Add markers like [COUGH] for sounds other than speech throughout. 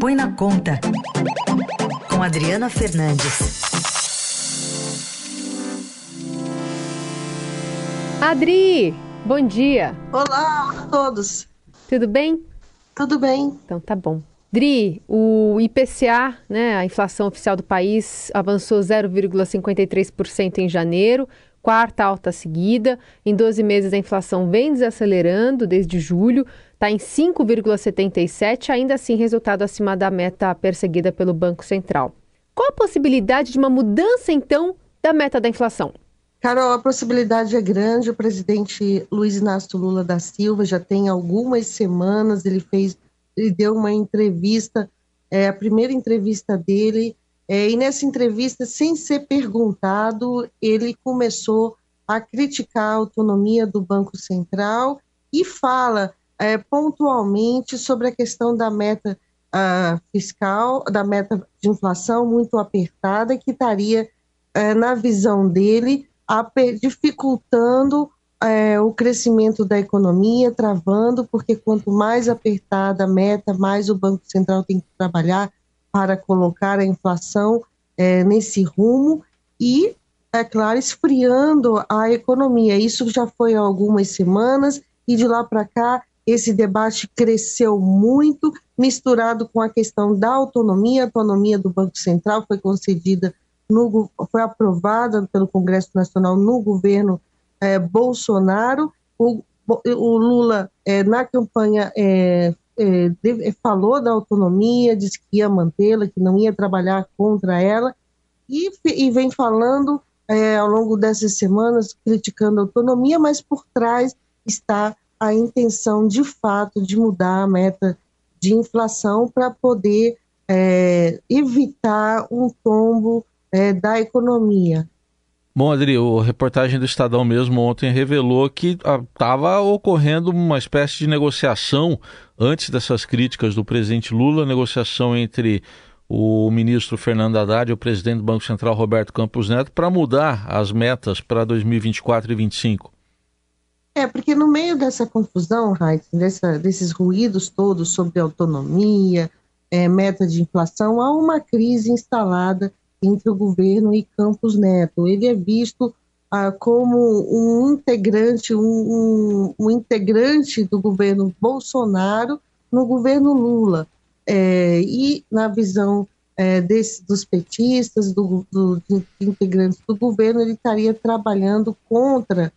Põe na Conta, com Adriana Fernandes. Adri, bom dia. Olá a todos. Tudo bem? Tudo bem. Então tá bom. Dri, o IPCA, né, a inflação oficial do país, avançou 0,53% em janeiro, quarta alta seguida. Em 12 meses, a inflação vem desacelerando desde julho, está em 5,77, ainda assim resultado acima da meta perseguida pelo Banco Central. Qual a possibilidade de uma mudança, então, da meta da inflação? Carol, a possibilidade é grande. O presidente Luiz Inácio Lula da Silva já tem algumas semanas, ele fez, ele deu uma entrevista, é, a primeira entrevista dele, é, e nessa entrevista, sem ser perguntado, ele começou a criticar a autonomia do Banco Central e fala é, pontualmente sobre a questão da meta uh, fiscal, da meta de inflação muito apertada, que estaria, é, na visão dele, dificultando é, o crescimento da economia, travando, porque quanto mais apertada a meta, mais o Banco Central tem que trabalhar para colocar a inflação é, nesse rumo e, é claro, esfriando a economia. Isso já foi há algumas semanas e de lá para cá esse debate cresceu muito, misturado com a questão da autonomia. A autonomia do Banco Central foi concedida, no, foi aprovada pelo Congresso Nacional no governo é, Bolsonaro. O, o Lula, é, na campanha, é, é falou da autonomia, disse que ia mantê-la, que não ia trabalhar contra ela, e, e vem falando é, ao longo dessas semanas, criticando a autonomia, mas por trás está a intenção de fato de mudar a meta de inflação para poder é, evitar um tombo é, da economia. Bom, Adri, a reportagem do Estadão mesmo ontem revelou que estava ah, ocorrendo uma espécie de negociação antes dessas críticas do presidente Lula, negociação entre o ministro Fernando Haddad e o presidente do Banco Central Roberto Campos Neto para mudar as metas para 2024 e 2025. É, porque no meio dessa confusão, Raíssa, dessa, desses ruídos todos sobre autonomia, é, meta de inflação, há uma crise instalada entre o governo e Campos Neto. Ele é visto ah, como um integrante, um, um, um, integrante do governo Bolsonaro no governo Lula. É, e na visão é, desse, dos petistas, do, do, integrantes do governo, ele estaria trabalhando contra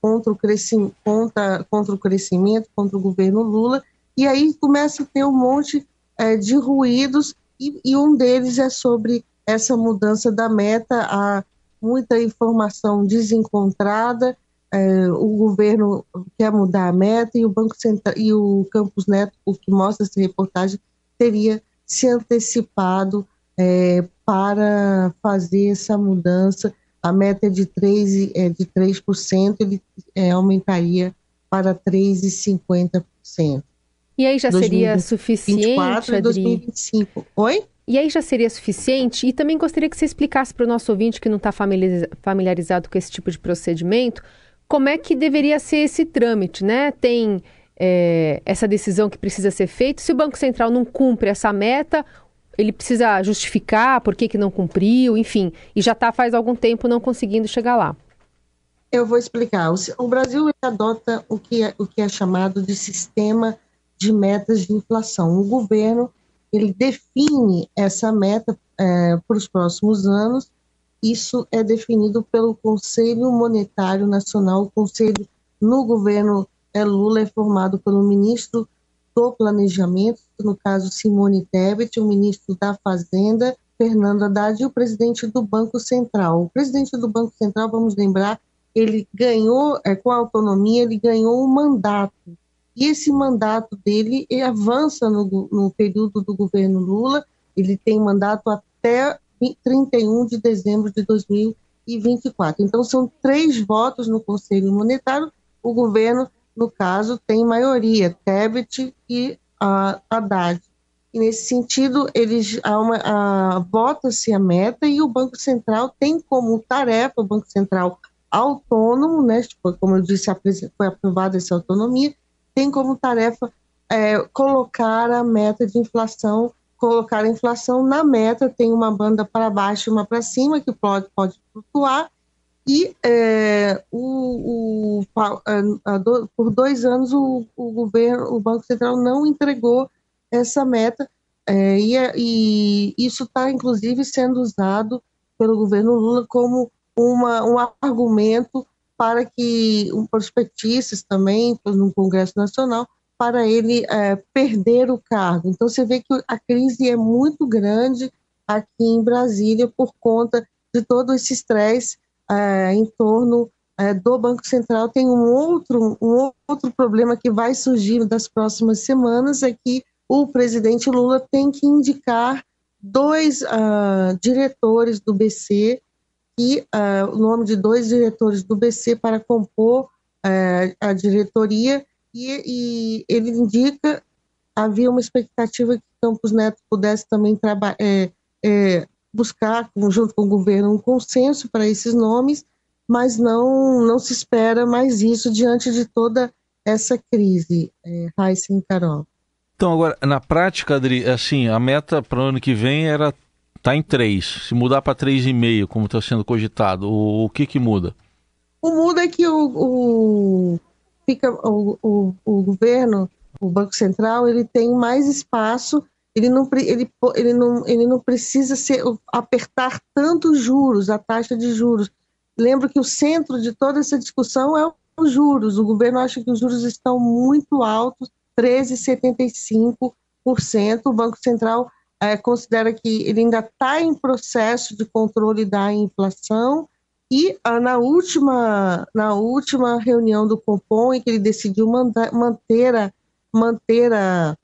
contra o, crescimento, contra, contra o crescimento, contra o governo Lula, e aí começa a ter um monte é, de ruídos, e, e, um deles é sobre essa mudança da meta, há muita informação desencontrada, é, o governo quer mudar a meta e o Banco Central e o Campos Neto, o que mostra essa reportagem, teria se antecipado é, para fazer essa mudança. A meta é de 3%, é de 3% ele é, aumentaria para 3,50%. E aí já seria suficiente, Adri? 2025. Oi? E aí já seria suficiente? E também gostaria que você explicasse para o nosso ouvinte que não está familiarizado com esse tipo de procedimento, como é que deveria ser esse trâmite, né? Tem é, essa decisão que precisa ser feita. Se o Banco Central não cumpre essa meta, ele precisa justificar por que, que não cumpriu, enfim, e já está faz algum tempo não conseguindo chegar lá. Eu vou explicar. O Brasil adota o que, é, o que é chamado de sistema de metas de inflação. O governo ele define essa meta é, para os próximos anos. Isso é definido pelo Conselho Monetário Nacional. O conselho no governo é, Lula é formado pelo ministro do Planejamento, no caso Simone Tebet, o ministro da Fazenda, Fernando Haddad, e o presidente do Banco Central. O presidente do Banco Central, vamos lembrar, ele ganhou, é, com a autonomia, ele ganhou um mandato. E esse mandato dele avança no, no período do governo Lula, ele tem mandato até 31 de dezembro de 2024. Então, são três votos no Conselho Monetário, o governo no caso, tem maioria, Tebet e a Haddad. E nesse sentido, eles vota-se a meta e o Banco Central tem como tarefa, o Banco Central autônomo, né, tipo, como eu disse, foi aprovada essa autonomia, tem como tarefa é, colocar a meta de inflação, colocar a inflação na meta, tem uma banda para baixo e uma para cima, que pode, pode flutuar, e é, o, o a, a do, por dois anos o, o, governo, o Banco Central não entregou essa meta, é, e, e, isso está inclusive sendo usado pelo governo Lula como uma, um argumento para que um prospectistas também no Congresso Nacional para ele é, perder o cargo. Então você vê que a crise é muito grande aqui em Brasília por conta de todo esse estresse é, em torno é, do Banco Central. Tem um outro, um outro problema que vai surgir das próximas semanas, é que o presidente Lula tem que indicar dois uh, diretores do BC, e uh, o nome de dois diretores do BC para compor uh, a diretoria, e, e, ele indica, havia uma expectativa que Campos Neto pudesse também é, é, buscar, junto com o governo, um consenso para esses nomes, mas não, não se espera mais isso diante de toda essa crise, é, Raíssa e Carol. Então, agora, na prática, Adri, assim, a meta para o ano que vem era tá em 3. Se mudar para 3,5, como está sendo cogitado, o, o, que que muda? O muda é que o, o fica o, o, o, governo, o Banco Central, ele tem mais espaço, ele não, ele, ele não, ele não precisa ser, apertar tanto juros, a taxa de juros. Lembro que o centro de toda essa discussão é os juros. O governo acha que os juros estão muito altos 13,75%. O Banco Central é, considera que ele ainda está em processo de controle da inflação e ah, na, última, na última reunião do Compom, em que ele decidiu mandar, manter, a, manter a,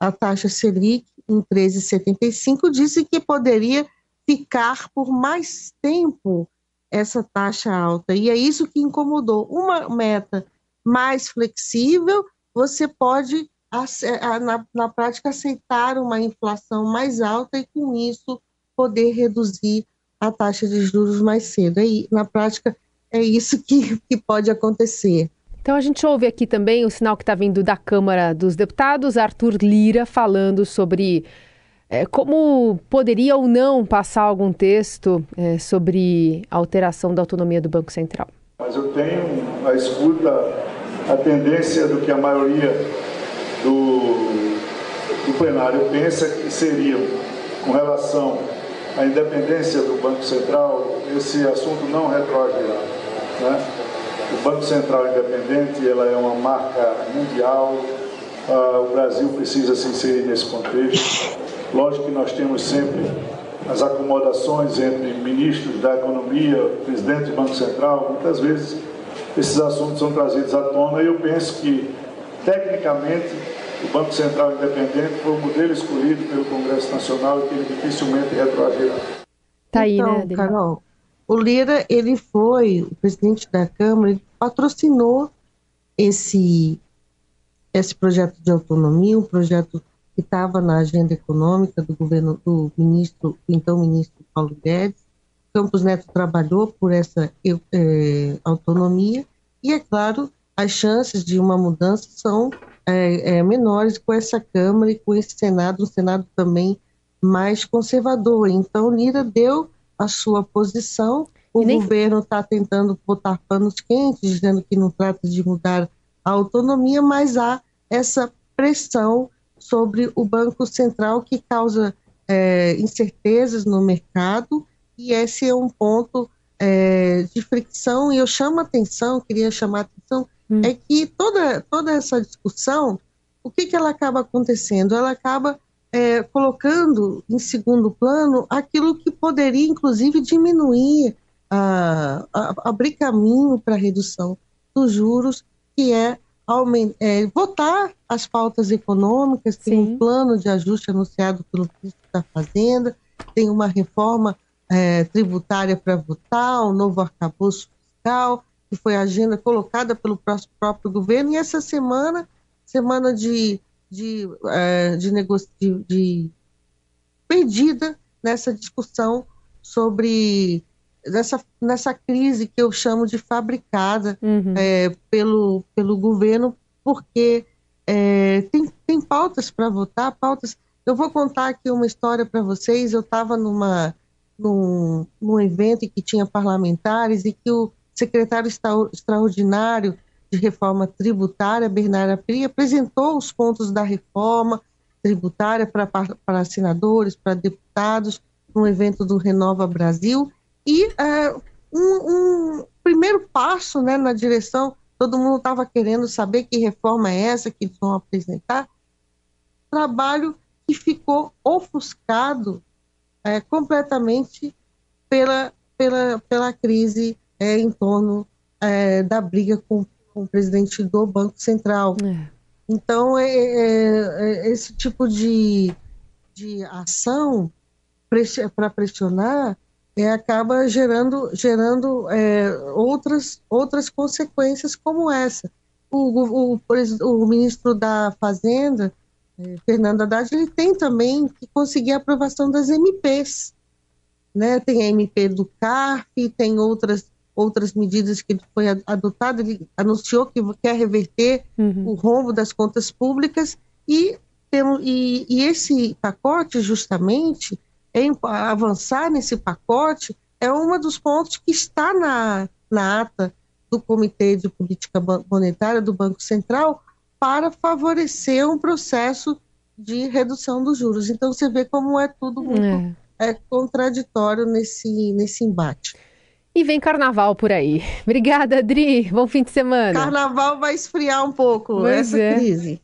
a taxa Selic em 13,75, disse que poderia ficar por mais tempo essa taxa alta. E é isso que incomodou. Uma meta mais flexível você pode, na, na prática, aceitar uma inflação mais alta e, com isso, poder reduzir a taxa de juros mais cedo. E, na prática, é isso que, que pode acontecer. Então a gente ouve aqui também o sinal que está vindo da Câmara dos Deputados, Arthur Lira, falando sobre é, como poderia ou não passar algum texto é, sobre a alteração da autonomia do Banco Central. Mas eu tenho a escuta a tendência do que a maioria do, do plenário pensa que seria com relação à independência do Banco Central, esse assunto não retroagirá. Né? O Banco Central independente ela é uma marca mundial, uh, o Brasil precisa se inserir nesse contexto. Lógico que nós temos sempre as acomodações entre ministros da economia, presidente do Banco Central, muitas vezes esses assuntos são trazidos à tona e eu penso que, tecnicamente, o Banco Central Independente foi o modelo escolhido pelo Congresso Nacional e que ele dificilmente retroagirá. Tá aí, então, né, Carol, o Lira, ele foi, o presidente da Câmara, ele patrocinou esse, esse projeto de autonomia, um projeto que estava na agenda econômica do governo do ministro, então ministro Paulo Guedes, Campos Neto trabalhou por essa é, autonomia e, é claro, as chances de uma mudança são é, é, menores com essa Câmara e com esse Senado, um Senado também mais conservador. Então, Lira deu a sua posição, o nem... governo está tentando botar panos quentes, dizendo que não trata de mudar a autonomia, mas há essa pressão sobre o Banco Central que causa é, incertezas no mercado. E esse é um ponto é, de fricção, e eu chamo a atenção, queria chamar a atenção, hum. é que toda, toda essa discussão, o que, que ela acaba acontecendo? Ela acaba é, colocando em segundo plano aquilo que poderia, inclusive, diminuir, a, a, abrir caminho para a redução dos juros, que é, é, votar as pautas econômicas, tem Sim. um plano de ajuste anunciado pelo ministro da Fazenda, tem uma reforma é, tributária para votar, um novo arcabouço fiscal, que foi a agenda colocada pelo próprio governo, e essa semana, semana de, de, é, de, negocio, de, de perdida nessa discussão sobre nessa, nessa crise que eu chamo de fabricada uhum. é, pelo, pelo governo, porque é, tem, tem pautas para votar, pautas. Eu vou contar aqui uma história para vocês. Eu estava numa num, num evento em que tinha parlamentares e que o secretário extraordinário de reforma tributária, Bernardo Apri, apresentou os pontos da reforma tributária para, senadores, para deputados, num evento do Renova Brasil. E é, um, um, primeiro passo né, na direção, todo mundo estava querendo saber que reforma é essa que eles vão apresentar. Trabalho que ficou ofuscado é, completamente pela, pela, pela crise é, em torno é, da briga com, com, o presidente do Banco Central. É. Então, é, é, esse tipo de, de ação para pressionar acaba gerando, gerando outras, outras consequências como essa. O, o, o, o ministro da Fazenda, é, Fernando Haddad, ele tem também que conseguir a aprovação das MPs. Né? Tem a MP do CARF, tem outras, outras medidas que ele foi adotado, ele anunciou que quer reverter uhum. o rombo das contas públicas e, tem, e, e esse pacote, justamente, é, avançar nesse pacote é um dos pontos que está na, na ata do Comitê de Política Monetária do Banco Central, para favorecer um processo de redução dos juros. Então você vê como é tudo muito é. É, contraditório nesse, nesse embate. E vem carnaval por aí. [LAUGHS] Obrigada, Adri. Bom fim de semana. Carnaval vai esfriar um pouco pois essa é. crise.